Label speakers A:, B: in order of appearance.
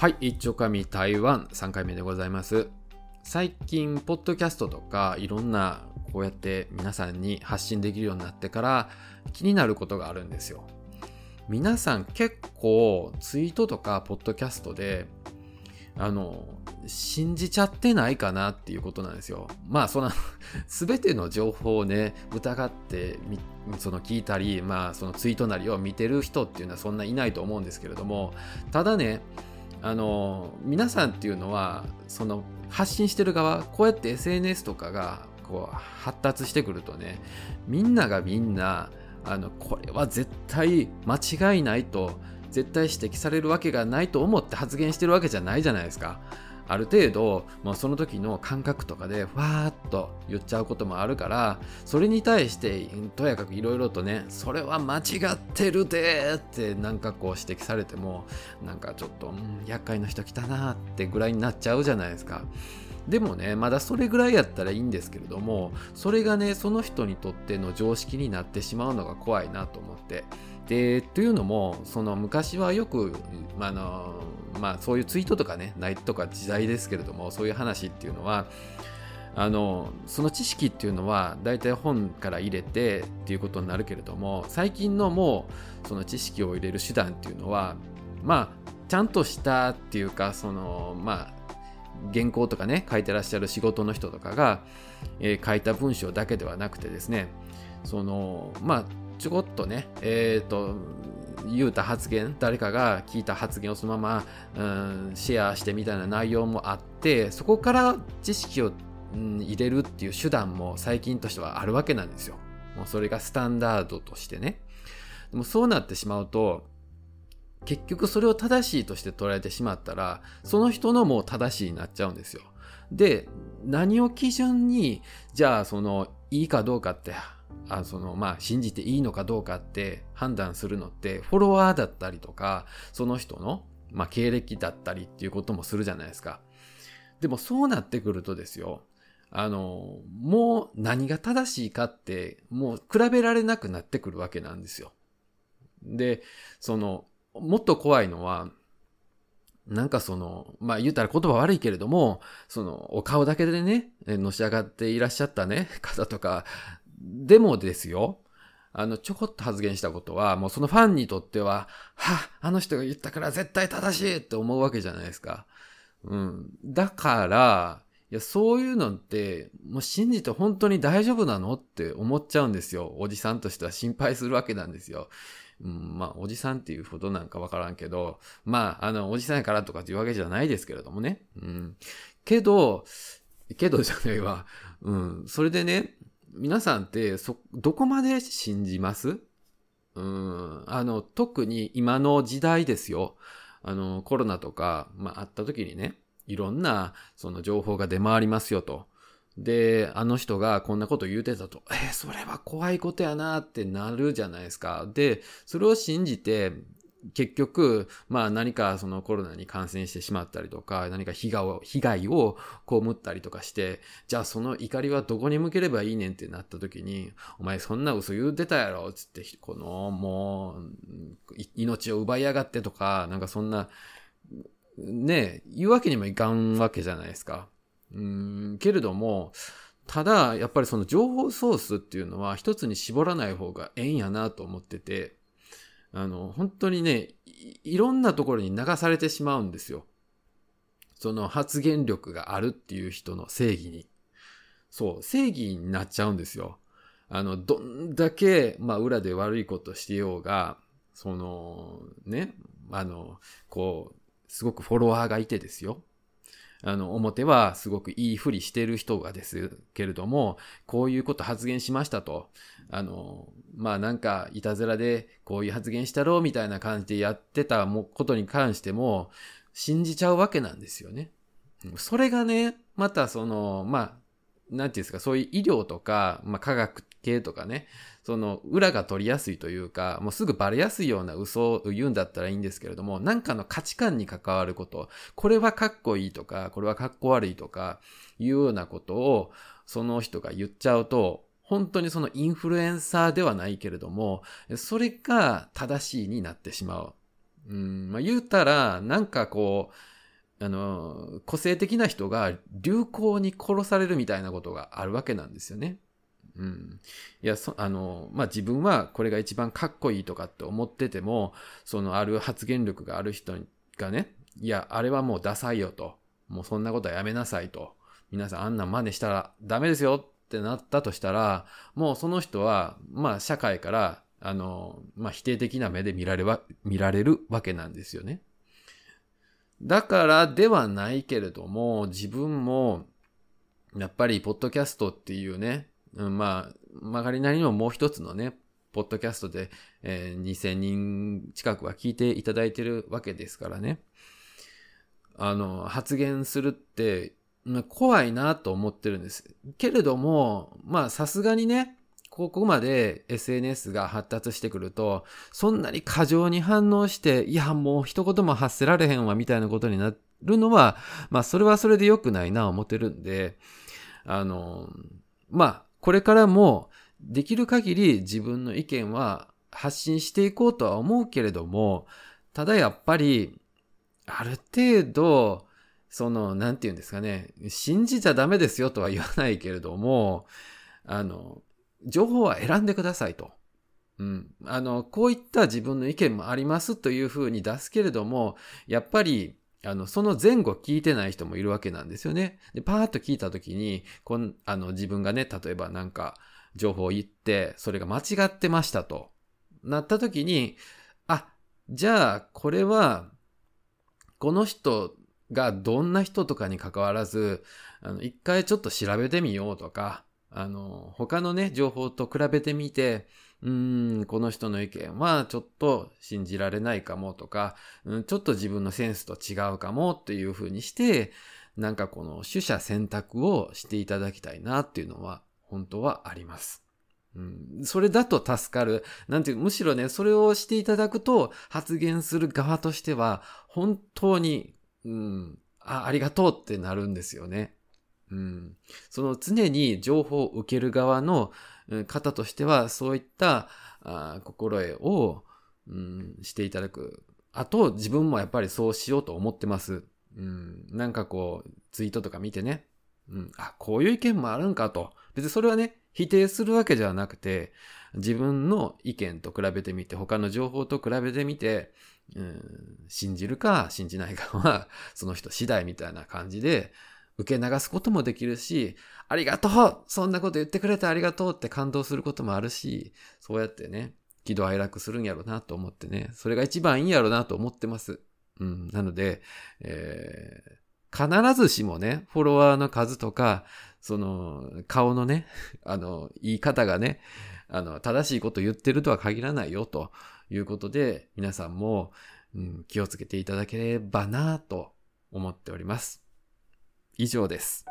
A: はい、一丁紙台湾3回目でございます。最近、ポッドキャストとかいろんなこうやって皆さんに発信できるようになってから気になることがあるんですよ。皆さん結構ツイートとかポッドキャストであの、信じちゃってないかなっていうことなんですよ。まあ、その すべての情報をね、疑ってその聞いたり、まあ、そのツイートなりを見てる人っていうのはそんないないと思うんですけれども、ただね、あの、皆さんっていうのは、その発信してる側、こうやって SNS とかがこう発達してくるとね、みんながみんな、あの、これは絶対間違いないと、絶対指摘されるわけがないと思って発言してるわけじゃないじゃないですか。ある程度、もうその時の感覚とかで、ふわーっと言っちゃうこともあるから、それに対して、とやかくいろいろとね、それは間違ってるでってなんかこう指摘されても、なんかちょっと、うん、厄介な人来たなってぐらいになっちゃうじゃないですか。でもね、まだそれぐらいやったらいいんですけれども、それがね、その人にとっての常識になってしまうのが怖いなと思って。で、というのも、その昔はよく、まあの、まあそういうツイートとかね、ないとか時代ですけれども、そういう話っていうのは、あのその知識っていうのは大体本から入れてっていうことになるけれども最近のもうその知識を入れる手段っていうのはまあちゃんとしたっていうかそのまあ原稿とかね書いてらっしゃる仕事の人とかが、えー、書いた文章だけではなくてですねそのまあちょこっとねえっ、ー、と言うた発言誰かが聞いた発言をそのまま、うん、シェアしてみたいな内容もあってそこから知識を、うん、入れるっていう手段も最近としてはあるわけなんですよ。もうそれがスタンダードとしてね。でもそうなってしまうと結局それを正しいとして捉えてしまったら、その人のもう正しいになっちゃうんですよ。で、何を基準に、じゃあその、いいかどうかって、あその、まあ、信じていいのかどうかって判断するのって、フォロワーだったりとか、その人の、まあ、経歴だったりっていうこともするじゃないですか。でもそうなってくるとですよ、あの、もう何が正しいかって、もう比べられなくなってくるわけなんですよ。で、その、もっと怖いのは、なんかその、まあ言ったら言葉悪いけれども、そのお顔だけでね、のし上がっていらっしゃったね、方とか、でもですよ、あの、ちょこっと発言したことは、もうそのファンにとっては、はあの人が言ったから絶対正しいって思うわけじゃないですか。うん。だから、いや、そういうのって、もう信じて本当に大丈夫なのって思っちゃうんですよ。おじさんとしては心配するわけなんですよ。うん、まあ、おじさんっていうほどなんかわからんけど、まあ、あの、おじさんやからとかっていうわけじゃないですけれどもね。うん。けど、けどじゃないわ。うん。それでね、皆さんってそ、どこまで信じます？うん。あの、特に今の時代ですよ。あの、コロナとか、まあ、あった時にね、いろんな、その情報が出回りますよと。で、あの人がこんなこと言うてたと、えー、それは怖いことやなってなるじゃないですか。で、それを信じて、結局、まあ何かそのコロナに感染してしまったりとか、何か被害を、被害を被ったりとかして、じゃあその怒りはどこに向ければいいねんってなった時に、お前そんな嘘言うてたやろつって、このもう、命を奪いやがってとか、なんかそんな、ね、言うわけにもいかんわけじゃないですか。うん、けれども、ただ、やっぱりその情報ソースっていうのは一つに絞らない方がええんやなと思ってて、あの、本当にねい、いろんなところに流されてしまうんですよ。その発言力があるっていう人の正義に。そう、正義になっちゃうんですよ。あの、どんだけ、まあ、裏で悪いことしてようが、その、ね、あの、こう、すごくフォロワーがいてですよ。あの、表はすごくいいふりしてる人がですけれども、こういうこと発言しましたと。あの、まあなんか、いたずらでこういう発言したろうみたいな感じでやってたことに関しても、信じちゃうわけなんですよね。それがね、またその、まあ、なんていうんですか、そういう医療とか、まあ科学系とかね、その裏が取りやすいというか、もうすぐバレやすいような嘘を言うんだったらいいんですけれども、なんかの価値観に関わること、これはかっこいいとか、これはかっこ悪いとか、いうようなことを、その人が言っちゃうと、本当にそのインフルエンサーではないけれども、それが正しいになってしまう。うん、まあ言うたら、なんかこう、あの、個性的な人が流行に殺されるみたいなことがあるわけなんですよね。うん。いや、そ、あの、まあ、自分はこれが一番かっこいいとかって思ってても、そのある発言力がある人がね、いや、あれはもうダサいよと。もうそんなことはやめなさいと。皆さんあんな真似したらダメですよってなったとしたら、もうその人は、まあ社会から、あの、まあ否定的な目で見られは、見られるわけなんですよね。だからではないけれども、自分も、やっぱり、ポッドキャストっていうね、うん、まあ、曲がりなりにももう一つのね、ポッドキャストで、えー、2000人近くは聞いていただいてるわけですからね。あの、発言するって、怖いなと思ってるんです。けれども、まあさすがにね、ここまで SNS が発達してくると、そんなに過剰に反応して、いや、もう一言も発せられへんわ、みたいなことになるのは、まあ、それはそれで良くないな、思ってるんで、あの、まあ、これからも、できる限り自分の意見は発信していこうとは思うけれども、ただやっぱり、ある程度、その、なんて言うんですかね、信じちゃダメですよとは言わないけれども、あの、情報は選んでくださいと。うん。あの、こういった自分の意見もありますというふうに出すけれども、やっぱり、あの、その前後聞いてない人もいるわけなんですよね。で、パーッと聞いたときに、こん、あの、自分がね、例えばなんか、情報を言って、それが間違ってましたと、なったときに、あ、じゃあ、これは、この人がどんな人とかに関わらず、あの、一回ちょっと調べてみようとか、あの、他のね、情報と比べてみて、うーん、この人の意見はちょっと信じられないかもとか、うん、ちょっと自分のセンスと違うかもっていうふうにして、なんかこの取捨選択をしていただきたいなっていうのは本当はあります。うん、それだと助かる。なんていう、むしろね、それをしていただくと発言する側としては本当に、うん、あありがとうってなるんですよね。うん、その常に情報を受ける側の方としては、そういったあ心得を、うん、していただく。あと、自分もやっぱりそうしようと思ってます。うん、なんかこう、ツイートとか見てね、うん、あ、こういう意見もあるんかと。別にそれはね、否定するわけじゃなくて、自分の意見と比べてみて、他の情報と比べてみて、うん、信じるか信じないかは、その人次第みたいな感じで、受け流すこともできるし、ありがとうそんなこと言ってくれてありがとうって感動することもあるし、そうやってね、喜怒哀楽するんやろなと思ってね、それが一番いいんやろなと思ってます。うん。なので、えー、必ずしもね、フォロワーの数とか、その、顔のね、あの、言い方がね、あの、正しいこと言ってるとは限らないよということで、皆さんも、うん、気をつけていただければなと思っております。以上です。